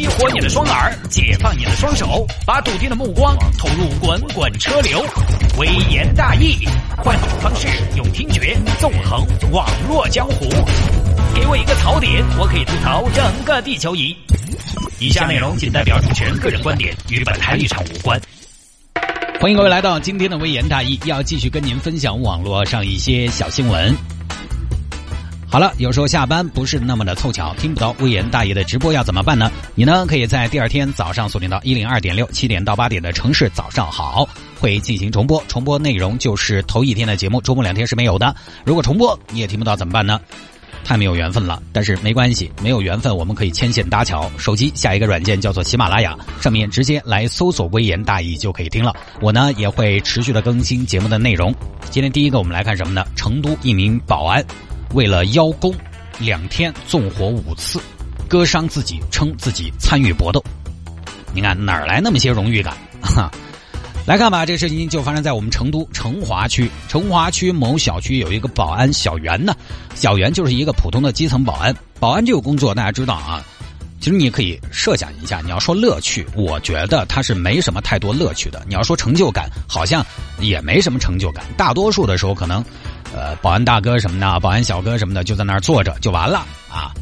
激活你的双耳，解放你的双手，把笃定的目光投入滚滚车流。微言大义，换种方式，用听觉纵横网络江湖。给我一个槽点，我可以吐槽整个地球仪。以下内容仅代表主持人个人观点，与本台立场无关。欢迎各位来到今天的微言大义，要继续跟您分享网络上一些小新闻。好了，有时候下班不是那么的凑巧，听不到微言大义的直播要怎么办呢？你呢可以在第二天早上锁定到一零二点六七点到八点的城市早上好，会进行重播，重播内容就是头一天的节目，周末两天是没有的。如果重播你也听不到怎么办呢？太没有缘分了，但是没关系，没有缘分我们可以牵线搭桥，手机下一个软件叫做喜马拉雅，上面直接来搜索“微言大义”就可以听了。我呢也会持续的更新节目的内容。今天第一个我们来看什么呢？成都一名保安。为了邀功，两天纵火五次，割伤自己，称自己参与搏斗。你看哪儿来那么些荣誉感？哈，来看吧，这事情就发生在我们成都成华区。成华区某小区有一个保安小袁呢，小袁就是一个普通的基层保安。保安这个工作大家知道啊，其实你可以设想一下，你要说乐趣，我觉得他是没什么太多乐趣的。你要说成就感，好像也没什么成就感。大多数的时候可能。呃，保安大哥什么的，保安小哥什么的，就在那儿坐着就完了啊！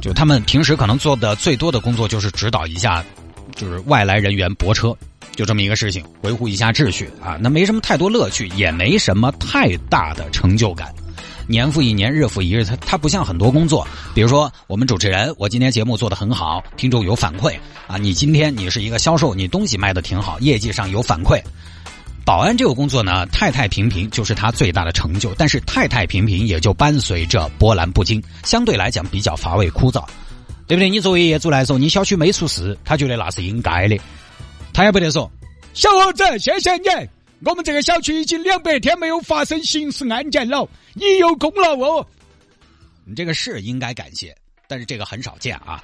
就他们平时可能做的最多的工作就是指导一下，就是外来人员泊车，就这么一个事情，维护一下秩序啊。那没什么太多乐趣，也没什么太大的成就感。年复一年，日复一日，他他不像很多工作，比如说我们主持人，我今天节目做的很好，听众有反馈啊。你今天你是一个销售，你东西卖的挺好，业绩上有反馈。保安这个工作呢，太太平平就是他最大的成就，但是太太平平也就伴随着波澜不惊，相对来讲比较乏味枯燥，对不对？你作为业主来说，你小区没出事，他觉得那是应该的，他也不得说，小伙子，谢谢你，我们这个小区已经两百天没有发生刑事案件了，你有功劳哦。你这个是应该感谢，但是这个很少见啊。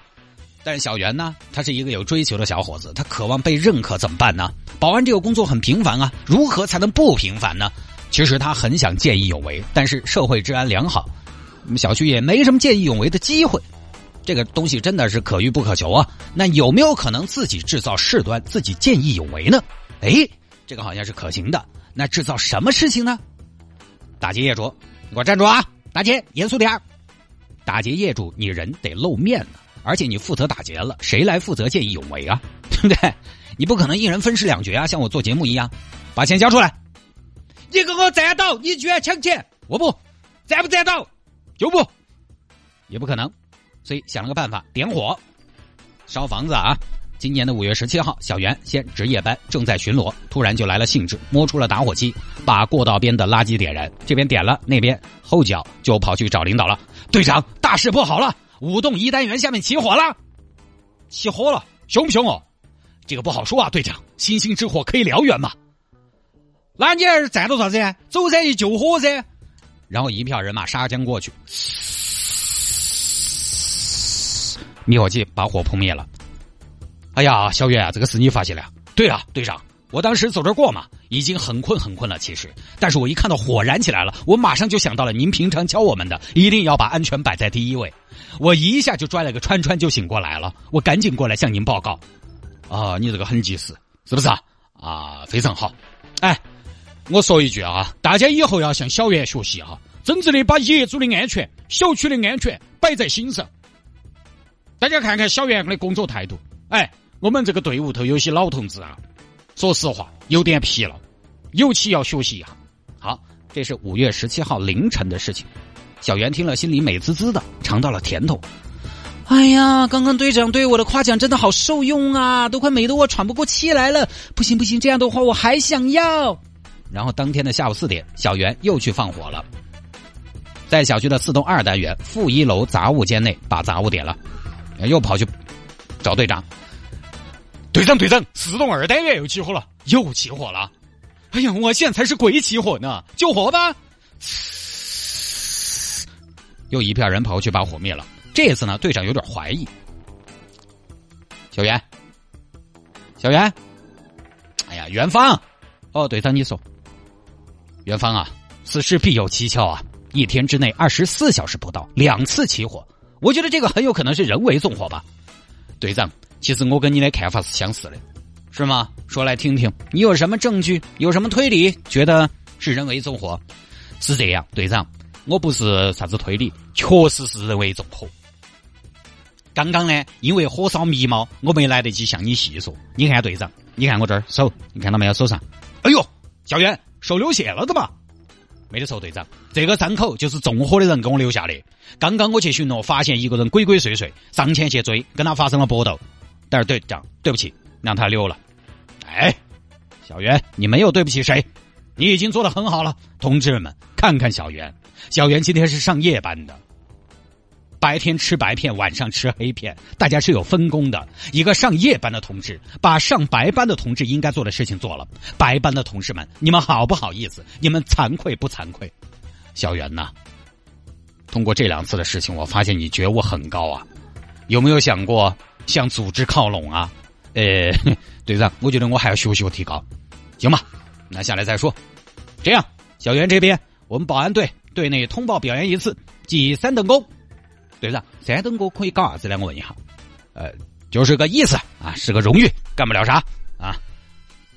但是小袁呢，他是一个有追求的小伙子，他渴望被认可，怎么办呢？保安这个工作很平凡啊，如何才能不平凡呢？其实他很想见义勇为，但是社会治安良好，我们小区也没什么见义勇为的机会。这个东西真的是可遇不可求啊。那有没有可能自己制造事端，自己见义勇为呢？哎，这个好像是可行的。那制造什么事情呢？打劫业主，你给我站住啊！打劫，严肃点。打劫业主，你人得露面呢。而且你负责打劫了，谁来负责见义勇为啊？对不对？你不可能一人分饰两角啊！像我做节目一样，把钱交出来，你给我站到，你居然抢钱，我不站不站到，就不，也不可能。所以想了个办法，点火烧房子啊！今年的五月十七号，小袁先值夜班，正在巡逻，突然就来了兴致，摸出了打火机，把过道边的垃圾点燃。这边点了，那边后脚就跑去找领导了。队长，大事不好了！五栋一单元下面起火了，起火了，凶不凶哦？这个不好说啊，队长。星星之火可以燎原嘛？那你还是站到啥子？走噻，去救火噻。然后一票人马杀将过去，灭火器把火扑灭了。哎呀，小袁啊，这个是你发现的？对啊，队长。我当时走这过嘛，已经很困很困了。其实，但是我一看到火燃起来了，我马上就想到了您平常教我们的，一定要把安全摆在第一位。我一下就拽了个川川就醒过来了，我赶紧过来向您报告。啊，你这个很及时，是不是啊？啊，非常好。哎，我说一句啊，大家以后要向小袁学习哈，真正的把业主的安全、小区的安全摆在心上。大家看看小袁的工作态度，哎，我们这个队伍头有些老同志啊。说实话，有点疲了，尤其要休息一下。好，这是五月十七号凌晨的事情。小袁听了，心里美滋滋的，尝到了甜头。哎呀，刚刚队长对我的夸奖真的好受用啊，都快美得我喘不过气来了。不行不行，这样的话我还想要。然后当天的下午四点，小袁又去放火了，在小区的四栋二单元负一楼杂物间内把杂物点了，又跑去找队长。队长，队长，四栋二单元又起火了，又起火了！哎呀，我现在才是鬼起火呢！救火吧！又一片人跑过去把火灭了。这次呢，队长有点怀疑。小袁，小袁，哎呀，元芳，哦，队长你说，元芳啊，此事必有蹊跷啊！一天之内二十四小时不到两次起火，我觉得这个很有可能是人为纵火吧。队长，其实我跟你的看法是相似的，是吗？说来听听，你有什么证据？有什么推理？觉得是人为纵火？是这样，队长，我不是啥子推理，确实是人为纵火。刚刚呢，因为火烧迷冒，我没来得及向你细说。你看，队长，你看我这儿手，你看到没有？手上，哎呦，小袁手流血了的嘛？没得错，队长，这个伤口就是纵火的人给我留下的。刚刚我去巡逻，发现一个人鬼鬼祟祟，上前去追，跟他发生了搏斗。但是队长，对不起，让他溜了。哎，小袁，你没有对不起谁？你已经做的很好了，同志们，看看小袁，小袁今天是上夜班的。白天吃白片，晚上吃黑片，大家是有分工的。一个上夜班的同志把上白班的同志应该做的事情做了。白班的同事们，你们好不好意思？你们惭愧不惭愧？小袁呐，通过这两次的事情，我发现你觉悟很高啊。有没有想过向组织靠拢啊？呃，队长，我觉得我还要学习提高。行吧，那下来再说。这样，小袁这边，我们保安队队内通报表扬一次，记三等功。队长，三等功可以搞啥子呢？我问一下。呃，就是个意思啊，是个荣誉，干不了啥啊。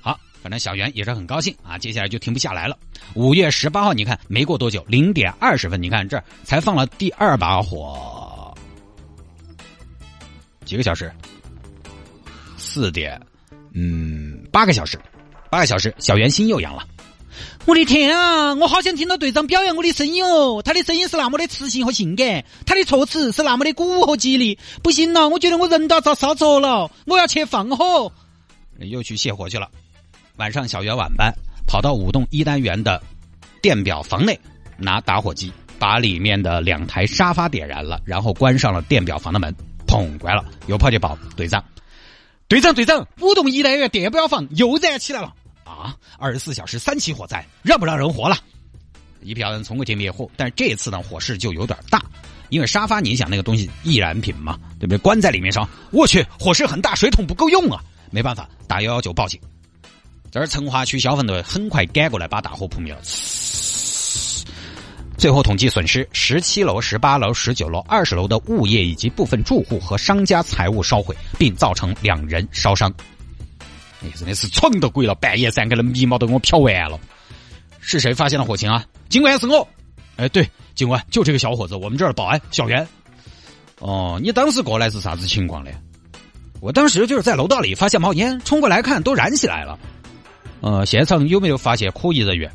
好，反正小袁也是很高兴啊。接下来就停不下来了。五月十八号，你看没过多久，零点二十分，你看这才放了第二把火，几个小时？四点，嗯，八个小时，八个小时，小袁心又痒了。我的天啊！我好想听到队长表扬我的声音哦，他的声音是那么的磁性和性感，他的措辞是那么的鼓舞和激励。不行了，我觉得我人都要遭烧着了，我要去放火。又去泄火去了。晚上小袁晚班，跑到五栋一单元的电表房内，拿打火机把里面的两台沙发点燃了，然后关上了电表房的门，砰，关了。又跑去报队长，队长队长，五栋一单元电表房又燃起来了。啊！二十四小时三起火灾，让不让人活了？一票人冲过去灭火，但是这次呢，火势就有点大，因为沙发，你想那个东西易燃品嘛，对不对？关在里面烧，我去，火势很大，水桶不够用啊！没办法，打幺幺九报警。这儿成华区消防队很快赶过来，把大火扑灭了。最后统计损失：十七楼、十八楼、十九楼、二十楼的物业以及部分住户和商家财物烧毁，并造成两人烧伤。你真的是闯到鬼了！半夜三更的眉毛都给我飘完了。是谁发现了火情啊？警官是我。哎，对，警官就这个小伙子，我们这儿保安小袁。哦，你当时过来是啥子情况嘞？我当时就是在楼道里发现冒烟，冲过来看都燃起来了。呃，现场有没有发现可疑人员？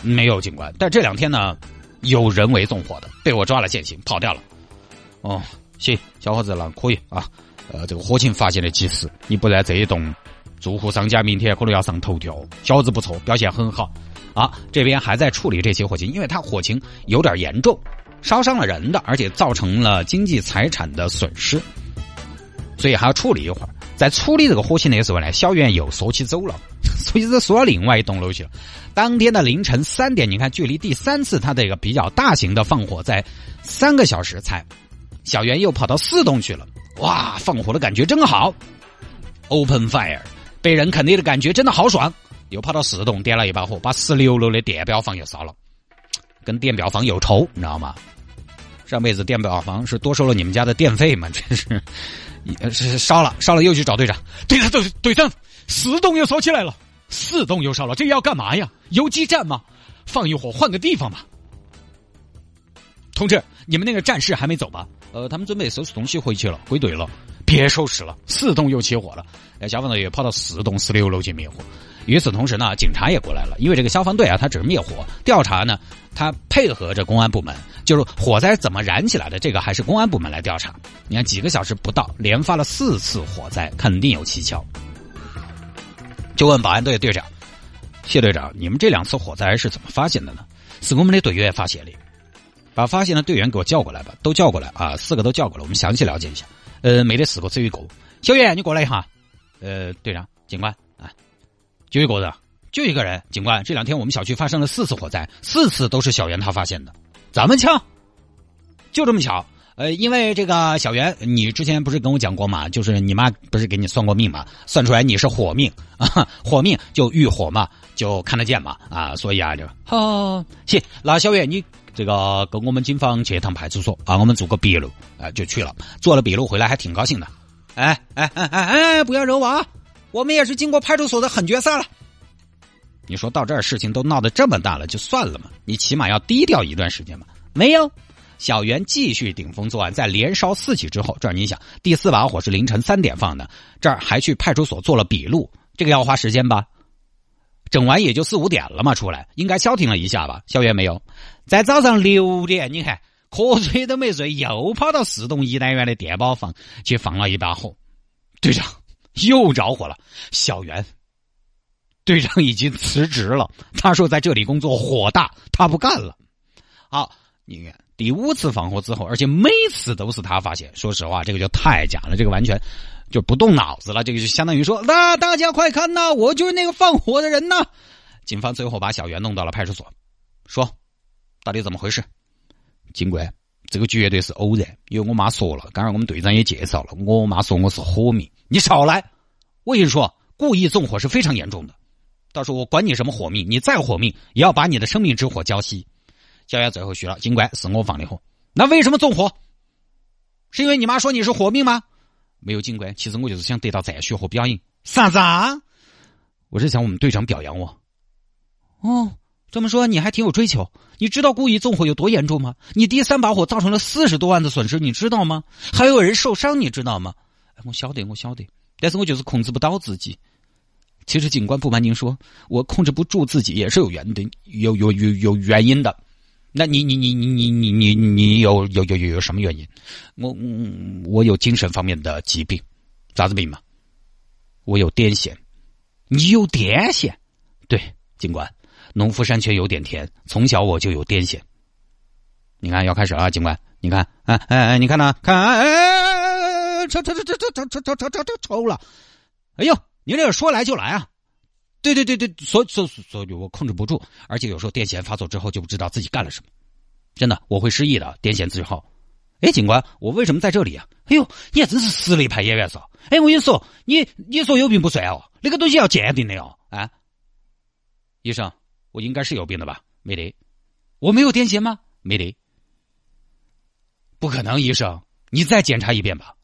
没有，警官。但这两天呢，有人为纵火的，被我抓了现行，跑掉了。哦，行，小伙子了可以啊。呃，这个火情发现的及时，你不在这一栋。住户商家明天可能要上头条，小子不错，表现很好。啊，这边还在处理这起火情，因为它火情有点严重，烧伤了人的，而且造成了经济财产的损失，所以还要处理一会儿。在处理这个火情的时候呢，小袁又说起走了，所以这说到另外一栋楼去了。当天的凌晨三点，你看，距离第三次他这个比较大型的放火在三个小时才，小袁又跑到四栋去了。哇，放火的感觉真好，Open Fire。被人肯定的感觉真的好爽，又跑到四栋点了一把火，把十六楼的电表房又烧了，跟电表房有仇，你知道吗？上辈子电表房是多收了你们家的电费嘛？真是，是烧了，烧了又去找队长，队长，队队长，四栋又烧起来了，四栋又烧了，这要干嘛呀？游击战吗？放一火，换个地方吧。同志，你们那个战士还没走吧？呃，他们准备收拾东西回去了，归队了。别收拾了，四栋又起火了。哎消防队也跑到四栋十六楼去灭火。与此同时呢，警察也过来了。因为这个消防队啊，他只是灭火调查呢，他配合着公安部门，就是火灾怎么燃起来的，这个还是公安部门来调查。你看几个小时不到，连发了四次火灾，肯定有蹊跷。就问保安队队长谢队长：“你们这两次火灾是怎么发现的呢？”是我们的队员发现的。把发现的队员给我叫过来吧，都叫过来啊，四个都叫过来，我们详细了解一下。呃，没得四个，只有一个。小袁，你过来一下。呃，队长，警官，就一个人，就一个人。警官，这两天我们小区发生了四次火灾，四次都是小袁他发现的。这么巧？就这么巧？呃，因为这个小袁，你之前不是跟我讲过嘛？就是你妈不是给你算过命嘛？算出来你是火命 啊，火命就遇火嘛，就看得见嘛啊，所以啊，就好。行，那小袁你。这个跟我们警方去一趟派出所啊，我们做个笔录啊，就去了，做了笔录回来还挺高兴的。哎哎哎哎哎，不要惹我啊！我们也是经过派出所的狠角色了。你说到这儿事情都闹得这么大了，就算了嘛？你起码要低调一段时间嘛？没有，小袁继续顶风作案，在连烧四起之后，这儿你想，第四把火是凌晨三点放的，这儿还去派出所做了笔录，这个要花时间吧？整完也就四五点了嘛，出来应该消停了一下吧？小袁没有，在早上六点，你看瞌睡都没睡，又跑到四栋一单元的电报房去放了一把火。队长又着火了，小袁。队长已经辞职了，他说在这里工作火大，他不干了。好，你看第五次放火之后，而且每次都是他发现。说实话，这个就太假了，这个完全就不动脑子了。这个就相当于说，那大家快看呐，我就是那个放火的人呐。警方最后把小袁弄到了派出所，说到底怎么回事？警官，这个绝对是偶然，因为我妈说了，刚才我们队长也介绍了，我妈说我是火命。你少来！我跟你说，故意纵火是非常严重的。到时候我管你什么火命，你再火命也要把你的生命之火浇熄。小袁最后说了，警官是我放的火，那为什么纵火？是因为你妈说你是火命吗？没有，警官，其实我就是想得到赞许和表扬。啥子？啊？我是想我们队长表扬我。哦，这么说你还挺有追求。你知道故意纵火有多严重吗？你第三把火造成了四十多万的损失，你知道吗？还有人受伤，你知道吗？我晓得，我晓得，但是我就是控制不到自己。其实，警官不瞒您说，我控制不住自己也是有原的，有有有有原因的。那你你你你你你你你有有有有什么原因？我我有精神方面的疾病，啥子病嘛？我有癫痫。你有癫痫？对，警官，农夫山泉有点甜，从小我就有癫痫。你看，要开始了，警官，你看，哎哎哎，你看呢？看，哎哎哎哎，抽抽抽抽抽抽抽抽抽抽抽了，哎呦！你这说来就来啊！对对对对，所所所以，我控制不住，而且有时候癫痫发作之后就不知道自己干了什么，真的我会失忆的。癫痫之后，哎，警官，我为什么在这里啊？哎呦，你还真是实力派演员嗦！哎，我跟你说，你你说有病不算哦，那个东西要鉴定的哦。啊，医生，我应该是有病的吧？没得，我没有癫痫吗？没得，不可能，医生，你再检查一遍吧。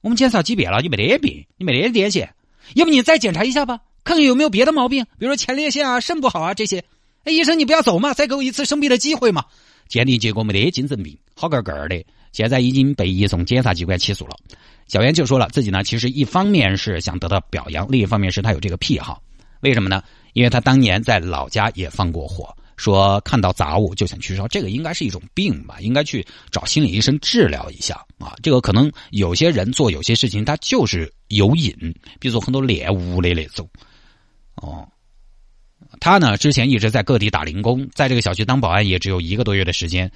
我们检查几遍了，你没得病，你没得癫痫。要不你再检查一下吧，看看有没有别的毛病，比如说前列腺啊、肾不好啊这些。哎，医生你不要走嘛，再给我一次生病的机会嘛。鉴定结果没得精神病，好个个的，现在已经被移送检察机关起诉了。小袁就说了，自己呢其实一方面是想得到表扬，另一方面是他有这个癖好。为什么呢？因为他当年在老家也放过火。说看到杂物就想去烧，这个应该是一种病吧？应该去找心理医生治疗一下啊！这个可能有些人做有些事情，他就是有瘾，比如说很多猎物的那种。哦，他呢之前一直在各地打零工，在这个小区当保安也只有一个多月的时间。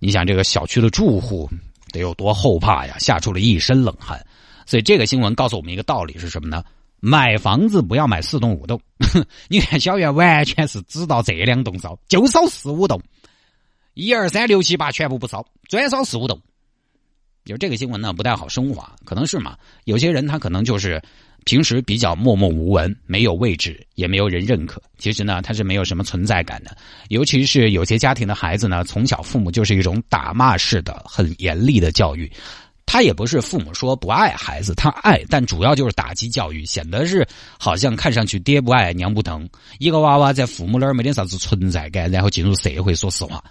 你想这个小区的住户得有多后怕呀？吓出了一身冷汗。所以这个新闻告诉我们一个道理是什么呢？买房子不要买四栋五栋，你看小袁完全是知道这两栋烧，就烧四五栋，一二三六七八全部不烧，专烧四五栋。就这个新闻呢不太好升华，可能是嘛？有些人他可能就是平时比较默默无闻，没有位置，也没有人认可。其实呢，他是没有什么存在感的。尤其是有些家庭的孩子呢，从小父母就是一种打骂式的、很严厉的教育。他也不是父母说不爱孩子，他爱，但主要就是打击教育，显得是好像看上去爹不爱娘不疼。一个娃娃在父母那儿没点啥子存在感，然后进入社会，说实话，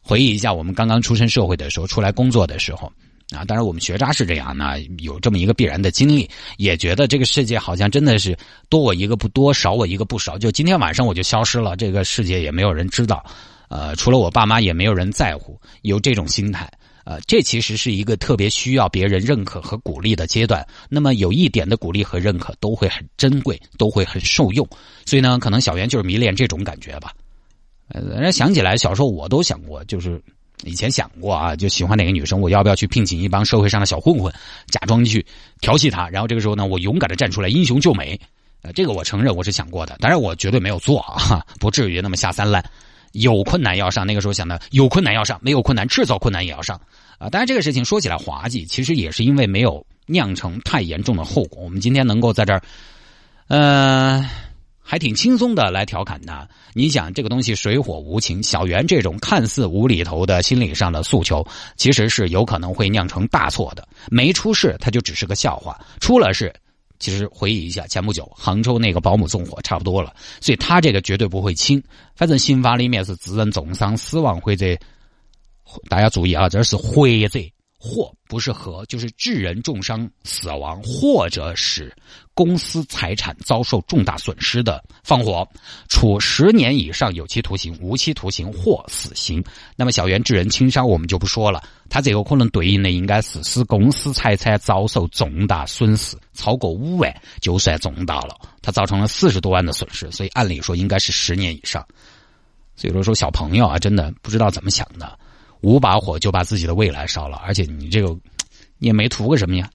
回忆一下我们刚刚出身社会的时候，出来工作的时候啊，当然我们学渣是这样那，有这么一个必然的经历，也觉得这个世界好像真的是多我一个不多，少我一个不少。就今天晚上我就消失了，这个世界也没有人知道，呃，除了我爸妈也没有人在乎，有这种心态。呃，这其实是一个特别需要别人认可和鼓励的阶段。那么有一点的鼓励和认可都会很珍贵，都会很受用。所以呢，可能小袁就是迷恋这种感觉吧。呃，想起来小时候我都想过，就是以前想过啊，就喜欢哪个女生，我要不要去聘请一帮社会上的小混混，假装去调戏她，然后这个时候呢，我勇敢的站出来，英雄救美。呃，这个我承认我是想过的，当然我绝对没有做啊，不至于那么下三滥。有困难要上，那个时候想的有困难要上，没有困难制造困难也要上，啊！当然这个事情说起来滑稽，其实也是因为没有酿成太严重的后果。我们今天能够在这儿，呃，还挺轻松的来调侃他。你想这个东西水火无情，小袁这种看似无厘头的心理上的诉求，其实是有可能会酿成大错的。没出事，他就只是个笑话；出了事，其实回忆一下，前不久杭州那个保姆纵火差不多了。所以他这个绝对不会轻。反正刑法里面是致人重伤、死亡或者，大家注意啊，这是或者。或不是和，就是致人重伤、死亡，或者使公司财产遭受重大损失的，放火，处十年以上有期徒刑、无期徒刑或死刑。那么小袁致人轻伤，我们就不说了。他这个可能对应的应该是使公司财产遭受重大损失，超过五万就算重大了。他造成了四十多万的损失，所以按理说应该是十年以上。所以说，小朋友啊，真的不知道怎么想的。五把火就把自己的未来烧了，而且你这个，你也没图个什么呀？